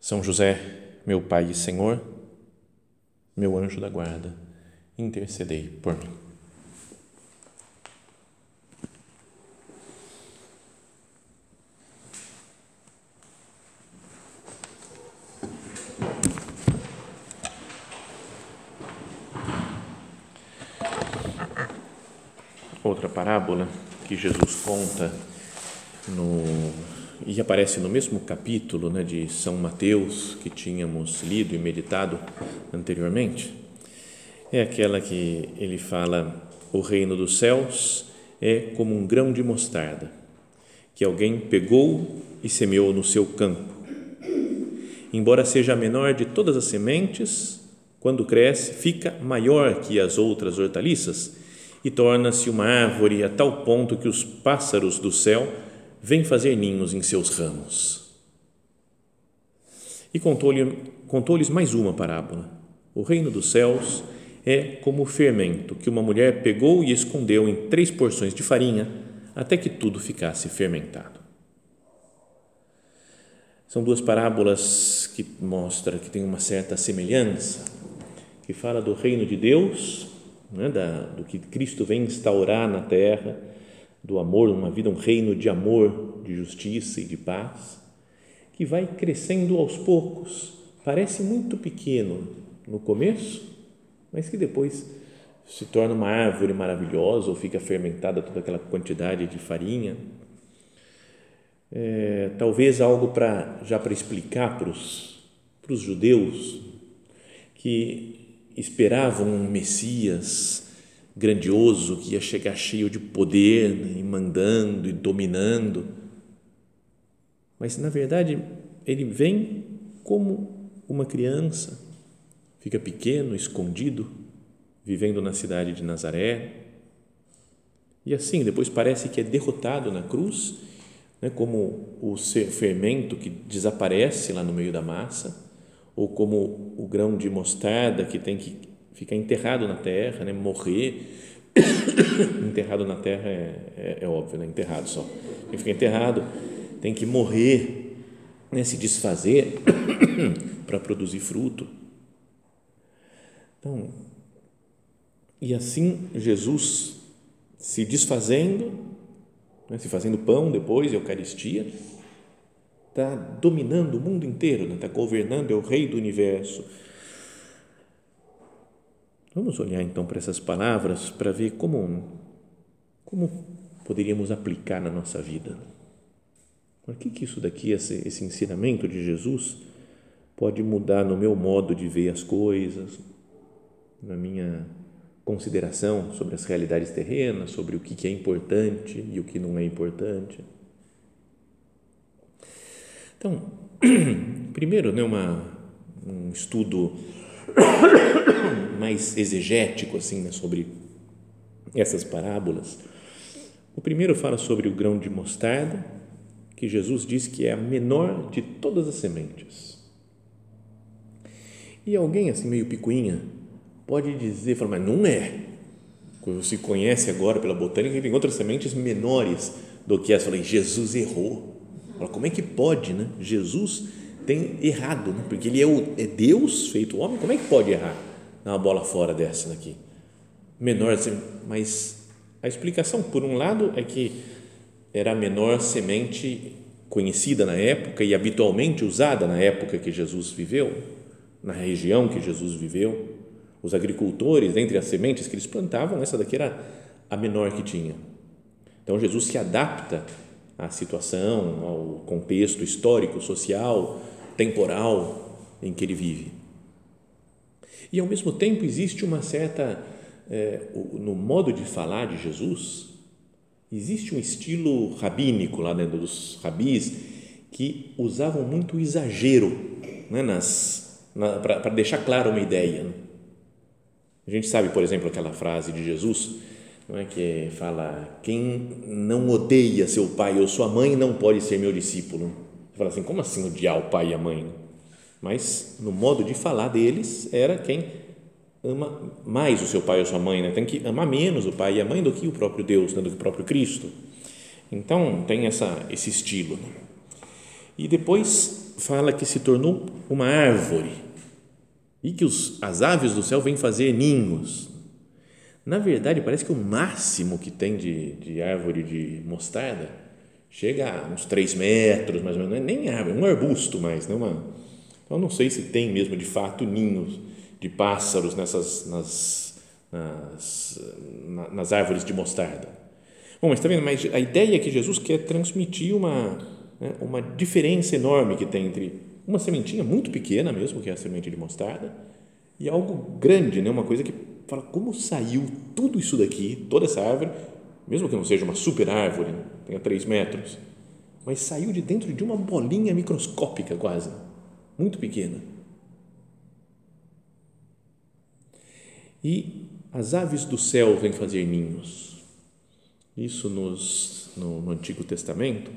São José, meu Pai e Senhor, meu anjo da guarda, intercedei por mim. Outra parábola que Jesus conta no e aparece no mesmo capítulo né, de São Mateus que tínhamos lido e meditado anteriormente, é aquela que ele fala: o reino dos céus é como um grão de mostarda que alguém pegou e semeou no seu campo. Embora seja a menor de todas as sementes, quando cresce, fica maior que as outras hortaliças e torna-se uma árvore a tal ponto que os pássaros do céu vêm fazer ninhos em seus ramos. E contou-lhes contou mais uma parábola. O reino dos céus é como o fermento que uma mulher pegou e escondeu em três porções de farinha até que tudo ficasse fermentado. São duas parábolas que mostram que tem uma certa semelhança, que fala do reino de Deus, né, da, do que Cristo vem instaurar na terra, do amor, uma vida, um reino de amor, de justiça e de paz, que vai crescendo aos poucos. Parece muito pequeno no começo, mas que depois se torna uma árvore maravilhosa ou fica fermentada toda aquela quantidade de farinha. É, talvez algo para já para explicar para os, para os judeus que esperavam um Messias grandioso que ia chegar cheio de poder né, e mandando e dominando. Mas na verdade ele vem como uma criança, fica pequeno, escondido, vivendo na cidade de Nazaré. E assim, depois parece que é derrotado na cruz, né, como o fermento que desaparece lá no meio da massa, ou como o grão de mostarda que tem que ficar enterrado na terra, né? morrer. enterrado na terra é, é, é, óbvio, né? enterrado só. Ele fica enterrado, tem que morrer, né? se desfazer para produzir fruto. Então, e assim Jesus se desfazendo, né? se fazendo pão depois, Eucaristia, está dominando o mundo inteiro, está né? governando, é o rei do universo Vamos olhar então para essas palavras para ver como, como poderíamos aplicar na nossa vida. Por que, que isso daqui, esse, esse ensinamento de Jesus, pode mudar no meu modo de ver as coisas, na minha consideração sobre as realidades terrenas, sobre o que é importante e o que não é importante. Então, primeiro, né, uma, um estudo mais exegético assim né, sobre essas parábolas. O primeiro fala sobre o grão de mostarda, que Jesus diz que é a menor de todas as sementes. E alguém assim meio picuinha pode dizer, falar, mas não é. Se conhece agora pela botânica que tem outras sementes menores do que essa. Falei, Jesus errou. Fala, como é que pode, né? Jesus tem errado, né? porque ele é, o, é Deus feito homem, como é que pode errar? Uma bola fora dessa daqui. Menor, mas a explicação, por um lado, é que era a menor semente conhecida na época e habitualmente usada na época que Jesus viveu, na região que Jesus viveu. Os agricultores, entre as sementes que eles plantavam, essa daqui era a menor que tinha. Então Jesus se adapta à situação, ao contexto histórico, social, temporal em que ele vive. E ao mesmo tempo existe uma certa, é, no modo de falar de Jesus, existe um estilo rabínico lá dentro dos rabis que usavam muito exagero né, na, para deixar clara uma ideia. Né? A gente sabe, por exemplo, aquela frase de Jesus, não é que fala: quem não odeia seu pai ou sua mãe não pode ser meu discípulo. Fala assim: como assim odiar o pai e a mãe? Mas no modo de falar deles era quem ama mais o seu pai ou sua mãe, né? tem que amar menos o pai e a mãe do que o próprio Deus, né? do que o próprio Cristo. Então tem essa, esse estilo. Né? E depois fala que se tornou uma árvore e que os, as aves do céu vêm fazer ninhos. Na verdade, parece que o máximo que tem de, de árvore de mostarda chega a uns 3 metros, mais ou menos, não nem árvore, um arbusto mais, não uma, então não sei se tem mesmo de fato ninhos de pássaros nessas nas, nas, nas árvores de mostarda. Bom, mas está vendo? Mas a ideia é que Jesus quer transmitir uma né, uma diferença enorme que tem entre uma sementinha muito pequena mesmo, que é a semente de mostarda, e algo grande, né? uma coisa que fala como saiu tudo isso daqui, toda essa árvore, mesmo que não seja uma super árvore, tenha três metros, mas saiu de dentro de uma bolinha microscópica quase, muito pequena. E as aves do céu vêm fazer ninhos. Isso nos, no, no Antigo Testamento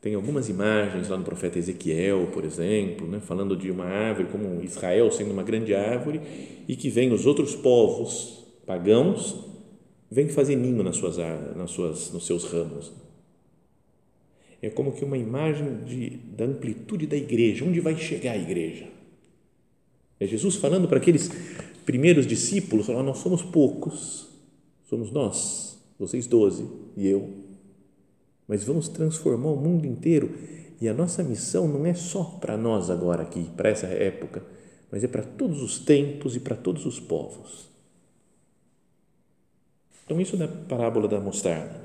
tem algumas imagens lá no profeta Ezequiel, por exemplo, né, falando de uma árvore como Israel sendo uma grande árvore e que vem os outros povos pagãos vêm fazer ninho nas suas, nas suas, nos seus ramos. É como que uma imagem de, da amplitude da igreja, onde vai chegar a igreja. É Jesus falando para aqueles primeiros discípulos, falando, nós somos poucos, somos nós, vocês doze e eu, mas vamos transformar o mundo inteiro. E a nossa missão não é só para nós agora aqui, para essa época, mas é para todos os tempos e para todos os povos. Então, isso da parábola da mostarda.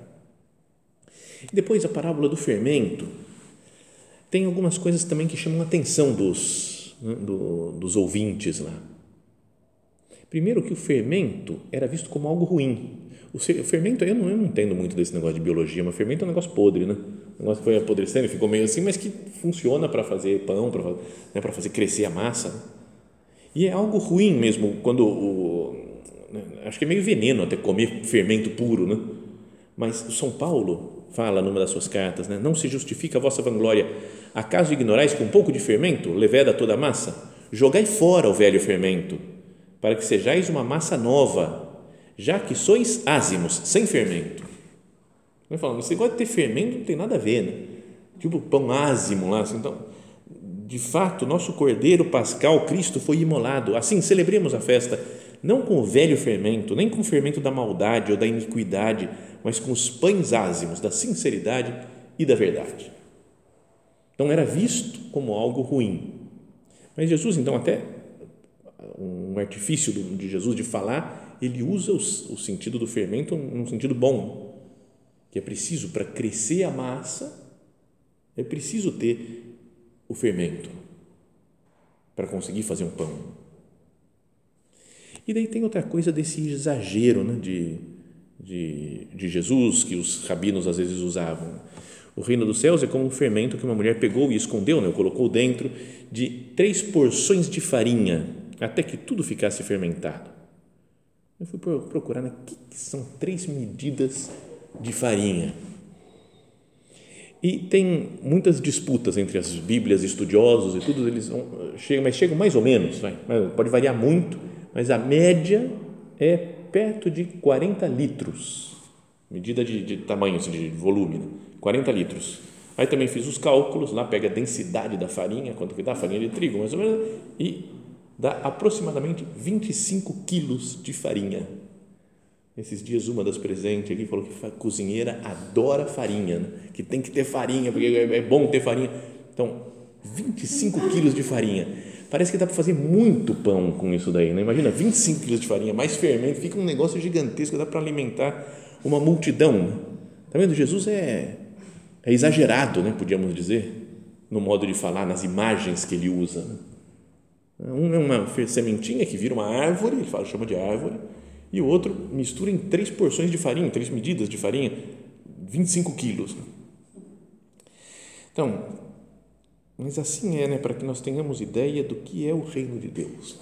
Depois a parábola do fermento. Tem algumas coisas também que chamam a atenção dos, né, do, dos ouvintes lá. Primeiro, que o fermento era visto como algo ruim. O fermento, eu não, eu não entendo muito desse negócio de biologia, mas fermento é um negócio podre, né? Um negócio que foi apodrecendo e ficou meio assim, mas que funciona para fazer pão, para né, fazer crescer a massa. E é algo ruim mesmo quando o, né, acho que é meio veneno até comer fermento puro, né? Mas São Paulo fala numa das suas cartas, né? Não se justifica a vossa vanglória. Acaso ignorais que um pouco de fermento leveda toda a massa? Jogai fora o velho fermento, para que sejais uma massa nova, já que sois ázimos, sem fermento. Ele fala, esse negócio de ter fermento não tem nada a ver, né? Tipo pão ázimo lá, assim, então, de fato, nosso cordeiro pascal, Cristo, foi imolado. Assim, celebremos a festa, não com o velho fermento, nem com o fermento da maldade ou da iniquidade, mas com os pães ázimos da sinceridade e da verdade. Então, era visto como algo ruim. Mas Jesus, então, até um artifício de Jesus de falar ele usa o, sentido do fermento num sentido bom, que é preciso para crescer a massa, é preciso ter o fermento para conseguir fazer um pão. E daí tem outra coisa desse exagero né, de, de, de Jesus que os rabinos às vezes usavam. O reino dos céus é como um fermento que uma mulher pegou e escondeu, né, colocou dentro de três porções de farinha até que tudo ficasse fermentado. Eu fui procurar né, que, que são três medidas de farinha. E tem muitas disputas entre as Bíblias, estudiosos e tudo, eles vão, chegam, mas chegam mais ou menos, vai, pode variar muito, mas a média é perto de 40 litros, medida de, de tamanho, assim, de volume, 40 né, litros. Aí também fiz os cálculos, lá pega a densidade da farinha, quanto que dá farinha de trigo, mais ou menos, e dá aproximadamente 25 quilos de farinha. Esses dias, uma das presentes aqui falou que a cozinheira adora farinha, né? que tem que ter farinha, porque é bom ter farinha. Então, 25 quilos de farinha. Parece que dá para fazer muito pão com isso daí, né? Imagina, 25 quilos de farinha, mais fermento, fica um negócio gigantesco, dá para alimentar uma multidão. Está vendo? Jesus é, é exagerado, né? podíamos dizer, no modo de falar, nas imagens que ele usa. Né? Um é uma sementinha que vira uma árvore, ele fala, chama de árvore, e o outro mistura em três porções de farinha, três medidas de farinha, 25 quilos. Então, Mas assim é, né, para que nós tenhamos ideia do que é o reino de Deus.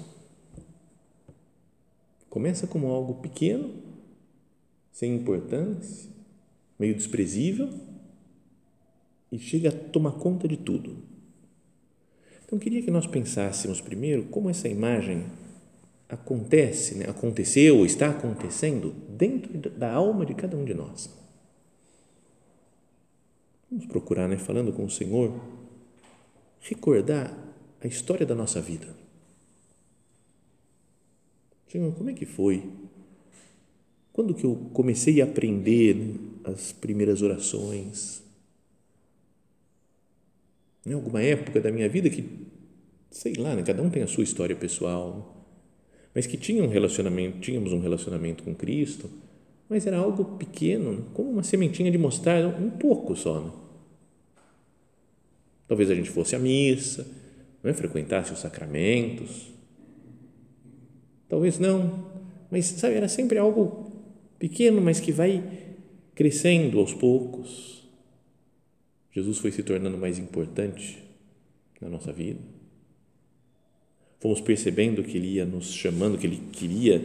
Começa como algo pequeno, sem importância, meio desprezível, e chega a tomar conta de tudo. Então, queria que nós pensássemos primeiro como essa imagem acontece, né? aconteceu, está acontecendo dentro da alma de cada um de nós. Vamos procurar, né, falando com o Senhor, recordar a história da nossa vida. Senhor, como é que foi? Quando que eu comecei a aprender né, as primeiras orações? Em alguma época da minha vida que, sei lá, né, cada um tem a sua história pessoal, mas que tinha um relacionamento, tínhamos um relacionamento com Cristo, mas era algo pequeno, né, como uma sementinha de mostarda, um pouco só. Né? Talvez a gente fosse à missa, é? frequentasse os sacramentos. Talvez não, mas sabe, era sempre algo pequeno, mas que vai crescendo aos poucos. Jesus foi se tornando mais importante na nossa vida. Fomos percebendo que Ele ia nos chamando, que Ele queria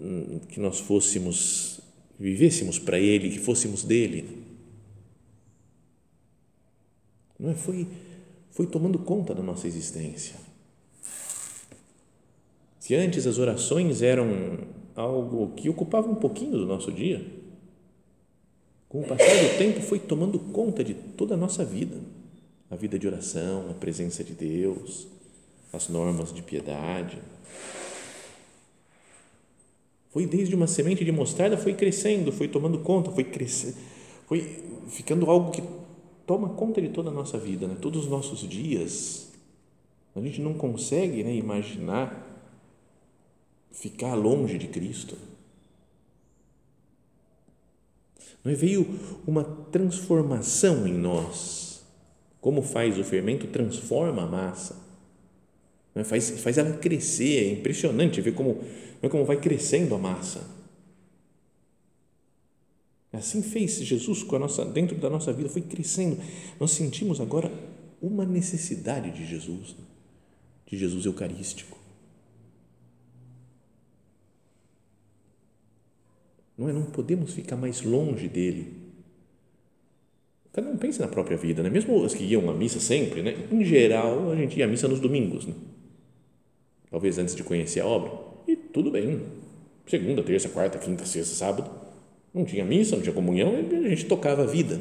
hum, que nós fôssemos, vivêssemos para Ele, que fôssemos dele não é? foi, foi tomando conta da nossa existência. Se antes as orações eram algo que ocupava um pouquinho do nosso dia, com o passar do tempo foi tomando conta de toda a nossa vida, a vida de oração, a presença de Deus, as normas de piedade. Foi desde uma semente de mostarda, foi crescendo, foi tomando conta, foi crescendo, foi ficando algo que toma conta de toda a nossa vida, né? todos os nossos dias. A gente não consegue né, imaginar ficar longe de Cristo. Não é? Veio uma transformação em nós. Como faz o fermento? Transforma a massa. É? faz, faz ela crescer. É impressionante ver como, é? como vai crescendo a massa Assim fez Jesus com a nossa, dentro da nossa vida, foi crescendo. Nós sentimos agora uma necessidade de Jesus, de Jesus Eucarístico. Não, é, não podemos ficar mais longe dele. Cada um pensa na própria vida, né? mesmo os que iam à missa sempre, né? em geral, a gente ia à missa nos domingos, né? talvez antes de conhecer a obra, e tudo bem, segunda, terça, quarta, quinta, sexta, sábado, não tinha missa, não tinha comunhão, a gente tocava a vida.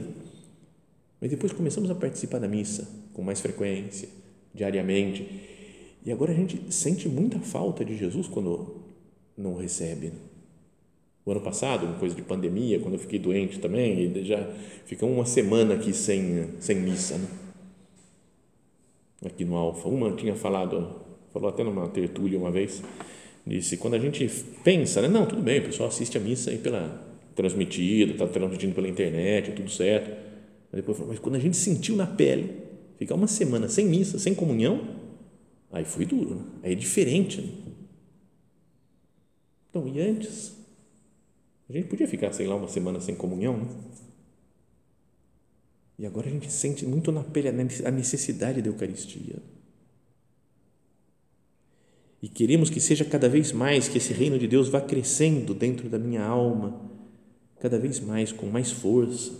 Mas depois começamos a participar da missa com mais frequência, diariamente. E agora a gente sente muita falta de Jesus quando não recebe. O ano passado, uma coisa de pandemia, quando eu fiquei doente também, e já ficamos uma semana aqui sem, sem missa. Né? Aqui no Alfa. Uma tinha falado, falou até numa tertúlia uma vez, disse: quando a gente pensa, né? não, tudo bem, o pessoal assiste a missa aí pela transmitido, está transmitindo pela internet, tudo certo. Depois falou, mas quando a gente sentiu na pele, ficar uma semana sem missa, sem comunhão, aí foi duro, né? aí é diferente. Né? Então, e antes? A gente podia ficar, sei lá, uma semana sem comunhão, né? E agora a gente sente muito na pele a necessidade da Eucaristia. E queremos que seja cada vez mais, que esse reino de Deus vá crescendo dentro da minha alma, cada vez mais, com mais força.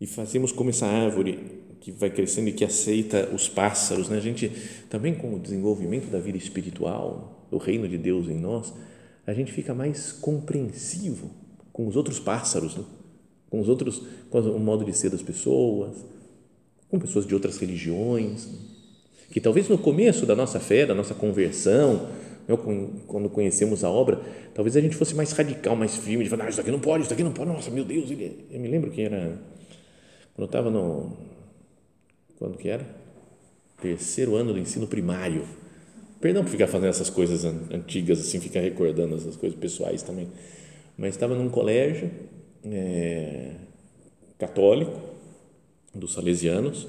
E fazemos como essa árvore que vai crescendo e que aceita os pássaros, né? A gente também com o desenvolvimento da vida espiritual, do reino de Deus em nós, a gente fica mais compreensivo com os outros pássaros, né? com os outros, com o modo de ser das pessoas, com pessoas de outras religiões, que talvez no começo da nossa fé, da nossa conversão, eu, quando conhecemos a obra, talvez a gente fosse mais radical, mais firme, de falar, ah, isso aqui não pode, isso aqui não pode, nossa, meu Deus, ele, eu me lembro que era, quando eu estava no, quando que era? Terceiro ano do ensino primário, perdão por ficar fazendo essas coisas antigas, assim, ficar recordando essas coisas pessoais também, mas estava num colégio é, católico, dos salesianos,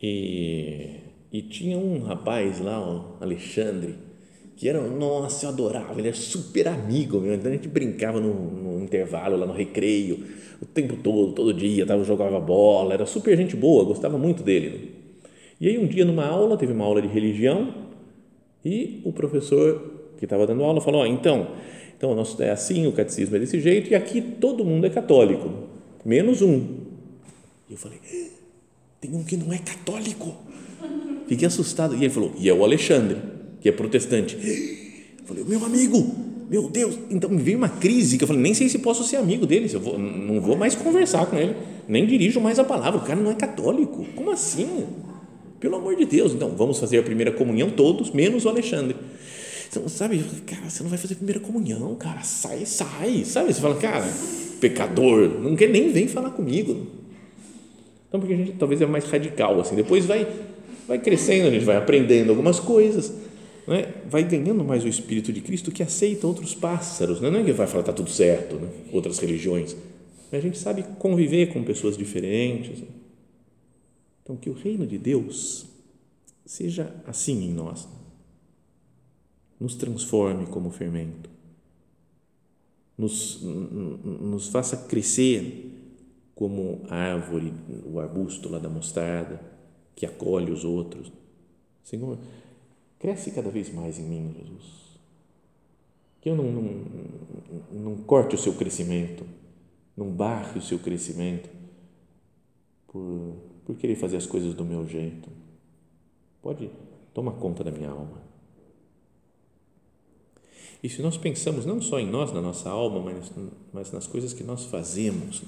e, e tinha um rapaz lá, Alexandre, que era, nossa, eu adorava, ele era super amigo, meu, então a gente brincava no, no intervalo, lá no recreio, o tempo todo, todo dia, tava, jogava bola, era super gente boa, gostava muito dele. Né? E aí um dia numa aula, teve uma aula de religião e o professor que estava dando aula falou, oh, então, então nosso é assim, o catecismo é desse jeito e aqui todo mundo é católico, menos um. E eu falei, tem um que não é católico. Fiquei assustado. E ele falou, e é o Alexandre, que é protestante. Eu falei, meu amigo, meu Deus. Então me veio uma crise que eu falei, nem sei se posso ser amigo dele, eu vou, não vou mais conversar com ele, nem dirijo mais a palavra. O cara não é católico. Como assim? Pelo amor de Deus. Então, vamos fazer a primeira comunhão todos, menos o Alexandre. Então, sabe, cara, você não vai fazer a primeira comunhão, cara, sai, sai, sabe? Você fala, cara, pecador, não quer nem vem falar comigo. Então, porque a gente talvez é mais radical, assim, depois vai, vai crescendo, a gente vai aprendendo algumas coisas, né? vai ganhando mais o Espírito de Cristo que aceita outros pássaros, né? não é que vai falar, está tudo certo, né? outras religiões, a gente sabe conviver com pessoas diferentes. Então, que o reino de Deus seja assim em nós, nos transforme como fermento, nos, nos faça crescer como a árvore, o arbusto lá da mostarda, que acolhe os outros. Senhor, cresce cada vez mais em mim, Jesus. Que eu não, não, não corte o seu crescimento, não barre o seu crescimento por, por querer fazer as coisas do meu jeito. Pode tomar conta da minha alma. E se nós pensamos não só em nós, na nossa alma, mas, mas nas coisas que nós fazemos,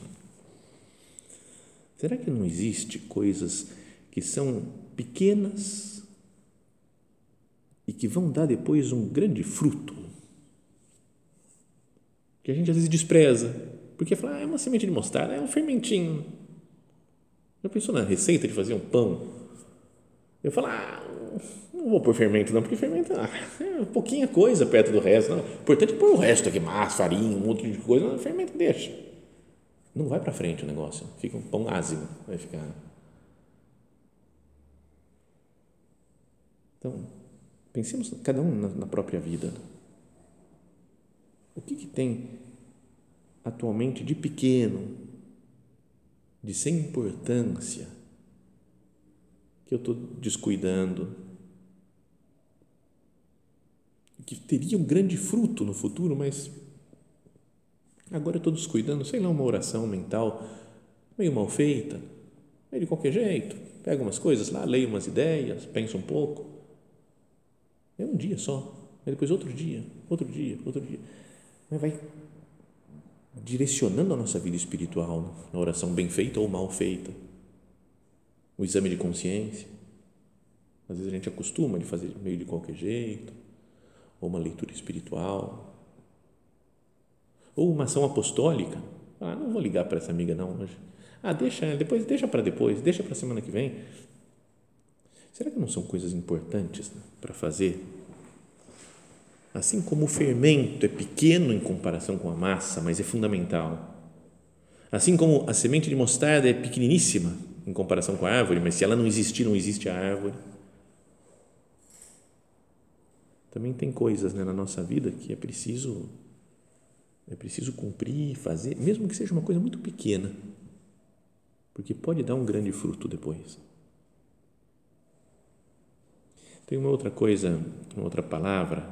será que não existe coisas que são pequenas e que vão dar depois um grande fruto? Que a gente às vezes despreza, porque fala, ah, é uma semente de mostarda, é um fermentinho. Já pensou na receita de fazer um pão? Eu falo, ah, não vou pôr fermento não, porque fermento ah, é pouquinha coisa perto do resto. Não. O importante é pôr o resto aqui, massa, farinha, um monte de coisa. Não, fermento deixa. Não vai para frente o negócio. Fica um pão ácido. Vai ficar. Então, pensemos cada um na, na própria vida. O que, que tem atualmente de pequeno, de sem importância, que eu estou descuidando, que teria um grande fruto no futuro, mas agora eu estou descuidando, sei lá, uma oração mental meio mal feita, meio de qualquer jeito, pega umas coisas lá, leio umas ideias, penso um pouco. É um dia só, depois outro dia, outro dia, outro dia. Mas vai direcionando a nossa vida espiritual na oração bem feita ou mal feita. O exame de consciência. Às vezes a gente acostuma de fazer meio de qualquer jeito ou uma leitura espiritual, ou uma ação apostólica. Ah, não vou ligar para essa amiga não hoje. Ah, deixa, depois deixa para depois, deixa para semana que vem. Será que não são coisas importantes né, para fazer? Assim como o fermento é pequeno em comparação com a massa, mas é fundamental. Assim como a semente de mostarda é pequeniníssima em comparação com a árvore, mas se ela não existir, não existe a árvore também tem coisas né, na nossa vida que é preciso é preciso cumprir, fazer, mesmo que seja uma coisa muito pequena, porque pode dar um grande fruto depois. Tem uma outra coisa, uma outra palavra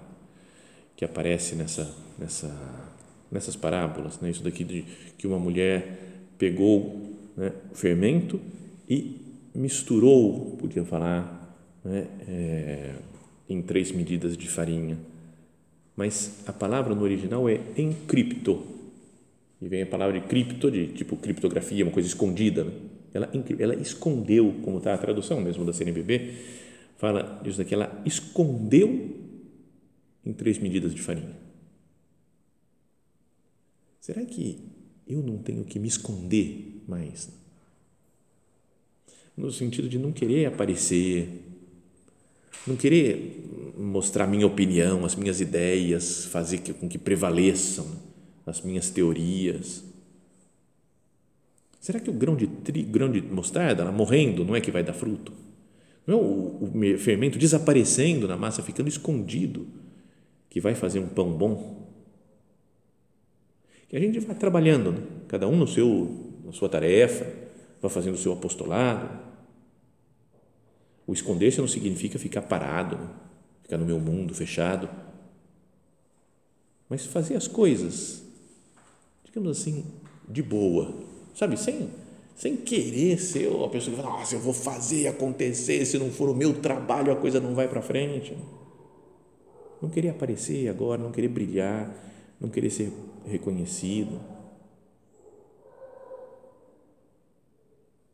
que aparece nessa, nessa, nessas parábolas, né? isso daqui de que uma mulher pegou né, fermento e misturou, podia falar, né, é, em três medidas de farinha. Mas a palavra no original é encripto. E vem a palavra de cripto, de tipo criptografia, uma coisa escondida. Né? Ela, ela escondeu, como está a tradução mesmo da CNBB, fala disso daqui, ela escondeu em três medidas de farinha. Será que eu não tenho que me esconder mais? No sentido de não querer aparecer, não querer mostrar minha opinião, as minhas ideias, fazer com que prevaleçam as minhas teorias. Será que o grão de, tri, grão de mostarda, ela morrendo, não é que vai dar fruto? Não o, o fermento desaparecendo na massa, ficando escondido, que vai fazer um pão bom? que a gente vai trabalhando, né? cada um no seu, na sua tarefa, vai fazendo o seu apostolado. O esconder-se não significa ficar parado, né? ficar no meu mundo fechado, mas fazer as coisas, digamos assim, de boa, sabe, sem, sem querer ser a pessoa que fala, nossa, eu vou fazer acontecer, se não for o meu trabalho a coisa não vai para frente. Não querer aparecer agora, não querer brilhar, não querer ser reconhecido.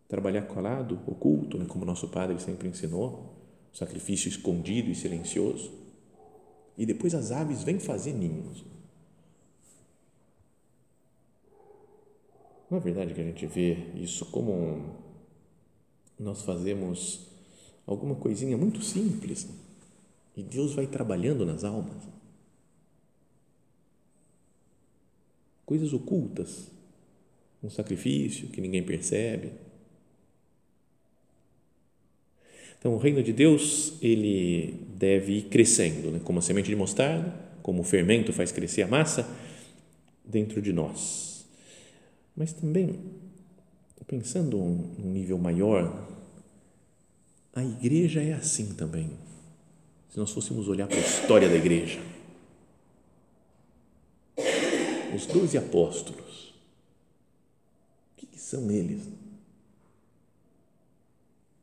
Trabalhar calado, oculto, né, como nosso Padre sempre ensinou, sacrifício escondido e silencioso. E depois as aves vêm fazer ninhos. Não é verdade que a gente vê isso como nós fazemos alguma coisinha muito simples e Deus vai trabalhando nas almas. Coisas ocultas, um sacrifício que ninguém percebe. Então, o reino de Deus, ele deve ir crescendo, né? como a semente de mostarda, como o fermento faz crescer a massa, dentro de nós. Mas também, pensando num nível maior, a igreja é assim também. Se nós fôssemos olhar para a história da igreja, os doze apóstolos, o que, que são eles?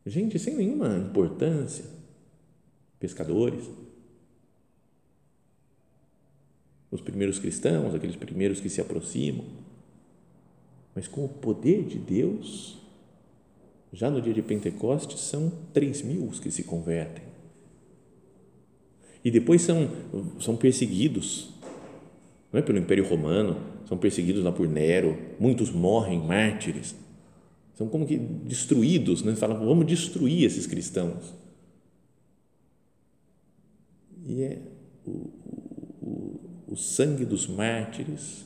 Gente sem nenhuma importância, pescadores, os primeiros cristãos, aqueles primeiros que se aproximam, mas com o poder de Deus, já no dia de Pentecostes são três mil os que se convertem. E depois são, são perseguidos, não é pelo Império Romano, são perseguidos lá por Nero, muitos morrem mártires são como que destruídos, né? Falam, vamos destruir esses cristãos. E é o, o, o sangue dos mártires,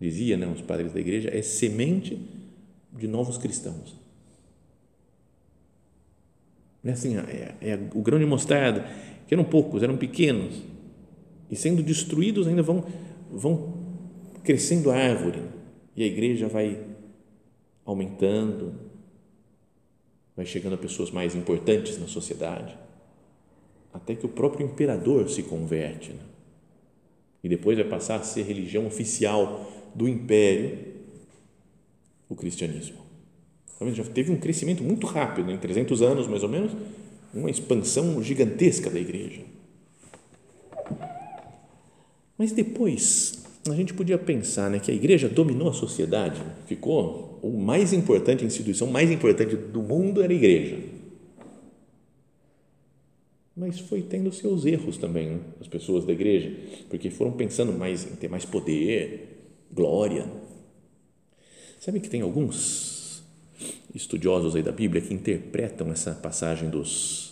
dizia né, os padres da igreja, é semente de novos cristãos. É assim, é, é o grão de mostarda, que eram poucos, eram pequenos, e sendo destruídos ainda vão, vão crescendo a árvore, e a igreja vai aumentando, vai chegando a pessoas mais importantes na sociedade, até que o próprio imperador se converte. Né? E depois vai passar a ser religião oficial do império, o cristianismo. Então, já teve um crescimento muito rápido, em 300 anos mais ou menos, uma expansão gigantesca da igreja. Mas depois, a gente podia pensar né, que a igreja dominou a sociedade, ficou o mais importante, a instituição mais importante do mundo era a igreja. Mas foi tendo seus erros também, né? as pessoas da igreja, porque foram pensando mais em ter mais poder, glória. Sabe que tem alguns estudiosos aí da Bíblia que interpretam essa passagem dos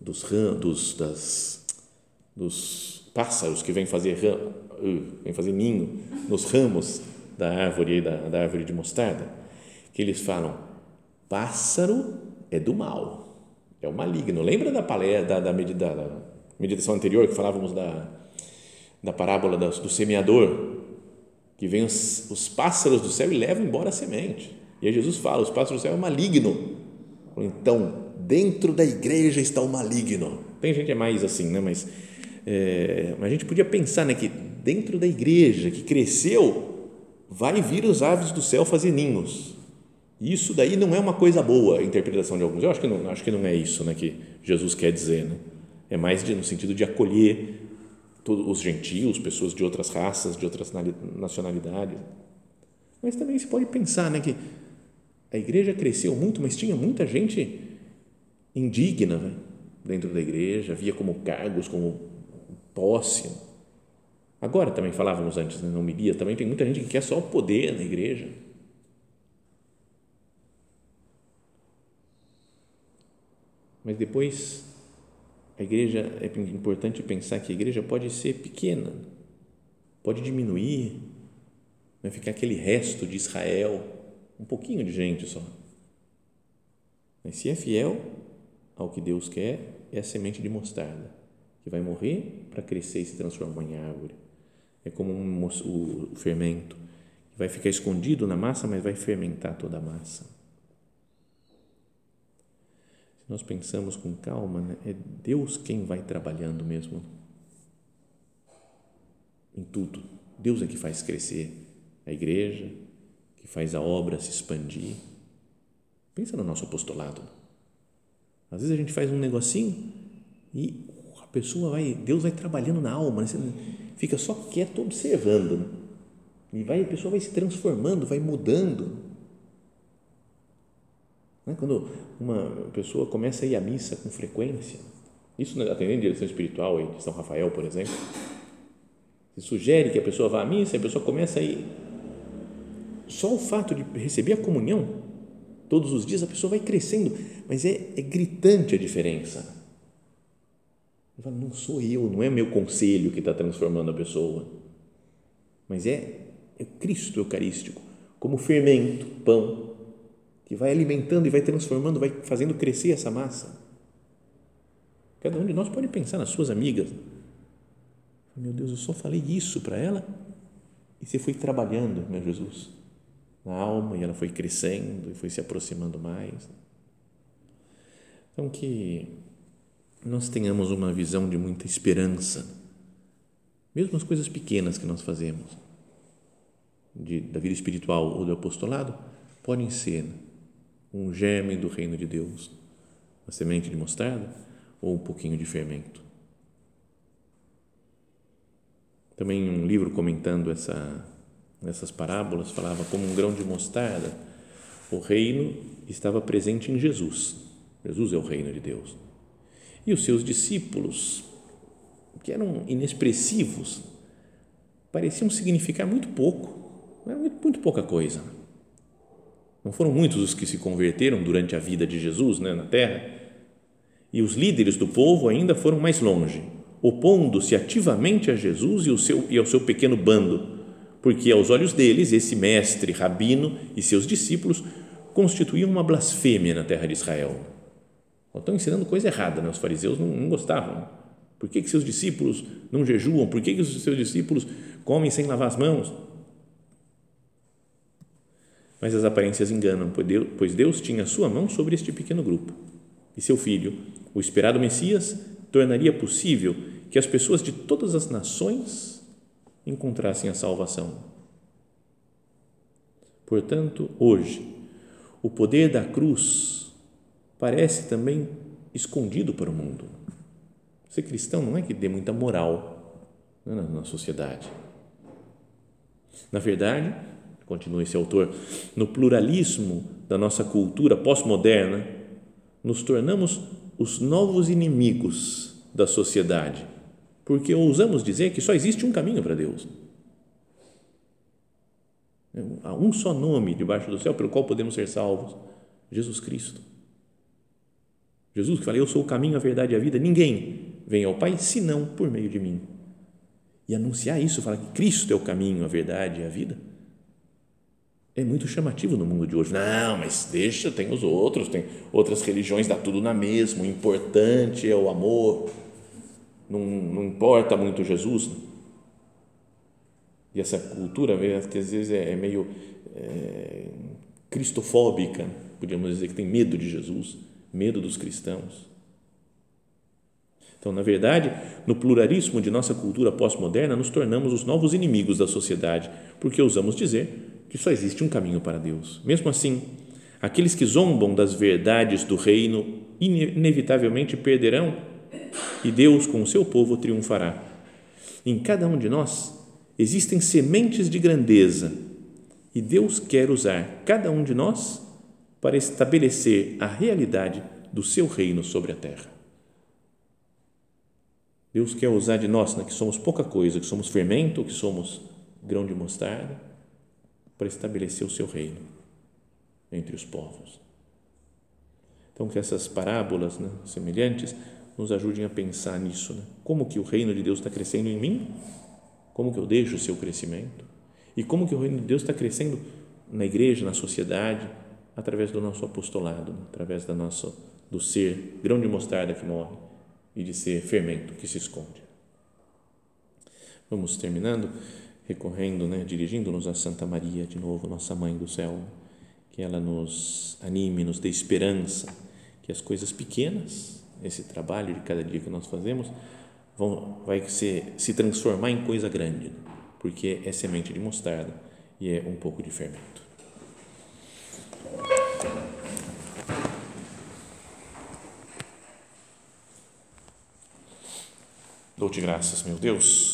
dos dos, das, dos pássaros que vêm fazer uh, vêm fazer ninho nos ramos da árvore da, da árvore de mostarda que eles falam: pássaro é do mal, é o maligno. Lembra da, palestra, da, da, da meditação anterior que falávamos da, da parábola do semeador? Que vem os, os pássaros do céu e levam embora a semente. E aí Jesus fala: os pássaros do céu é o maligno. Então, dentro da igreja está o maligno. Tem gente que é mais assim, né? mas, é, a gente podia pensar né, que dentro da igreja que cresceu, vai vir os aves do céu fazer ninhos. Isso daí não é uma coisa boa, a interpretação de alguns. Eu acho que não, acho que não é isso né, que Jesus quer dizer. Né? É mais de, no sentido de acolher todos os gentios, pessoas de outras raças, de outras nacionalidades. Mas também se pode pensar né, que a igreja cresceu muito, mas tinha muita gente indigna né, dentro da igreja, via como cargos, como posse. Agora também falávamos antes, né, na homilia, também tem muita gente que quer só o poder na igreja Mas depois, a igreja, é importante pensar que a igreja pode ser pequena, pode diminuir, vai ficar aquele resto de Israel, um pouquinho de gente só. Mas se é fiel ao que Deus quer, é a semente de mostarda, que vai morrer para crescer e se transformar em árvore. É como um, o fermento vai ficar escondido na massa, mas vai fermentar toda a massa. Se nós pensamos com calma, né, é Deus quem vai trabalhando mesmo em tudo. Deus é que faz crescer a igreja, que faz a obra se expandir. Pensa no nosso apostolado. Às vezes a gente faz um negocinho e a pessoa vai, Deus vai trabalhando na alma, né? você fica só quieto observando. Né? E vai, a pessoa vai se transformando, vai mudando. Né? Quando uma pessoa começa a ir à missa com frequência, isso atendendo a direção espiritual de São Rafael, por exemplo, se sugere que a pessoa vá à missa, a pessoa começa a ir. Só o fato de receber a comunhão todos os dias, a pessoa vai crescendo, mas é, é gritante a diferença. Não sou eu, não é meu conselho que está transformando a pessoa, mas é, é Cristo Eucarístico, como fermento, pão, que vai alimentando e vai transformando, vai fazendo crescer essa massa. Cada um de nós pode pensar nas suas amigas. Meu Deus, eu só falei isso para ela e você foi trabalhando, meu Jesus, na alma e ela foi crescendo e foi se aproximando mais. Então, que nós tenhamos uma visão de muita esperança, mesmo as coisas pequenas que nós fazemos, de, da vida espiritual ou do apostolado, podem ser um germe do reino de Deus, uma semente de mostarda ou um pouquinho de fermento. Também um livro comentando essa, essas parábolas falava como um grão de mostarda, o reino estava presente em Jesus. Jesus é o reino de Deus. E os seus discípulos, que eram inexpressivos, pareciam significar muito pouco, era muito, muito pouca coisa. Não foram muitos os que se converteram durante a vida de Jesus né, na terra. E os líderes do povo ainda foram mais longe, opondo-se ativamente a Jesus e, o seu, e ao seu pequeno bando, porque aos olhos deles esse mestre, rabino e seus discípulos constituíam uma blasfêmia na terra de Israel Estão ensinando coisa errada, né? os fariseus não, não gostavam. Por que, que seus discípulos não jejuam? Por que, que os seus discípulos comem sem lavar as mãos? Mas as aparências enganam, pois Deus, tinha sua mão sobre este pequeno grupo. E seu filho, o esperado Messias, tornaria possível que as pessoas de todas as nações encontrassem a salvação. Portanto, hoje, o poder da cruz parece também escondido para o mundo. Ser cristão não é que dê muita moral né, na sociedade. Na verdade, continua esse autor, no pluralismo da nossa cultura pós-moderna, nos tornamos os novos inimigos da sociedade, porque ousamos dizer que só existe um caminho para Deus. Há um só nome debaixo do céu pelo qual podemos ser salvos: Jesus Cristo. Jesus que fala, eu sou o caminho, a verdade e a vida, ninguém vem ao Pai senão por meio de mim. E anunciar isso, falar que Cristo é o caminho, a verdade e a vida, é muito chamativo no mundo de hoje. Não, mas deixa, tem os outros, tem outras religiões, dá tudo na mesma, o importante é o amor, não, não importa muito Jesus. E essa cultura, que às vezes é, é meio é, cristofóbica, podíamos dizer que tem medo de Jesus medo dos cristãos. Então, na verdade, no pluralismo de nossa cultura pós-moderna, nos tornamos os novos inimigos da sociedade, porque ousamos dizer que só existe um caminho para Deus. Mesmo assim, aqueles que zombam das verdades do reino inevitavelmente perderão e Deus, com o seu povo, triunfará. Em cada um de nós existem sementes de grandeza e Deus quer usar cada um de nós para estabelecer a realidade do seu reino sobre a terra. Deus quer usar de nós, né, que somos pouca coisa, que somos fermento, que somos grão de mostarda, para estabelecer o seu reino entre os povos. Então, que essas parábolas né, semelhantes nos ajudem a pensar nisso. Né? Como que o reino de Deus está crescendo em mim? Como que eu deixo o seu crescimento? E como que o reino de Deus está crescendo na igreja, na sociedade, através do nosso apostolado, através da nossa, do ser grão de mostarda que morre e de ser fermento que se esconde. Vamos terminando. Recorrendo, né, dirigindo-nos a Santa Maria, de novo, nossa Mãe do Céu, que ela nos anime, nos dê esperança, que as coisas pequenas, esse trabalho de cada dia que nós fazemos, vão, vai ser, se transformar em coisa grande, porque é semente de mostarda e é um pouco de fermento. Dou-te graças, meu Deus,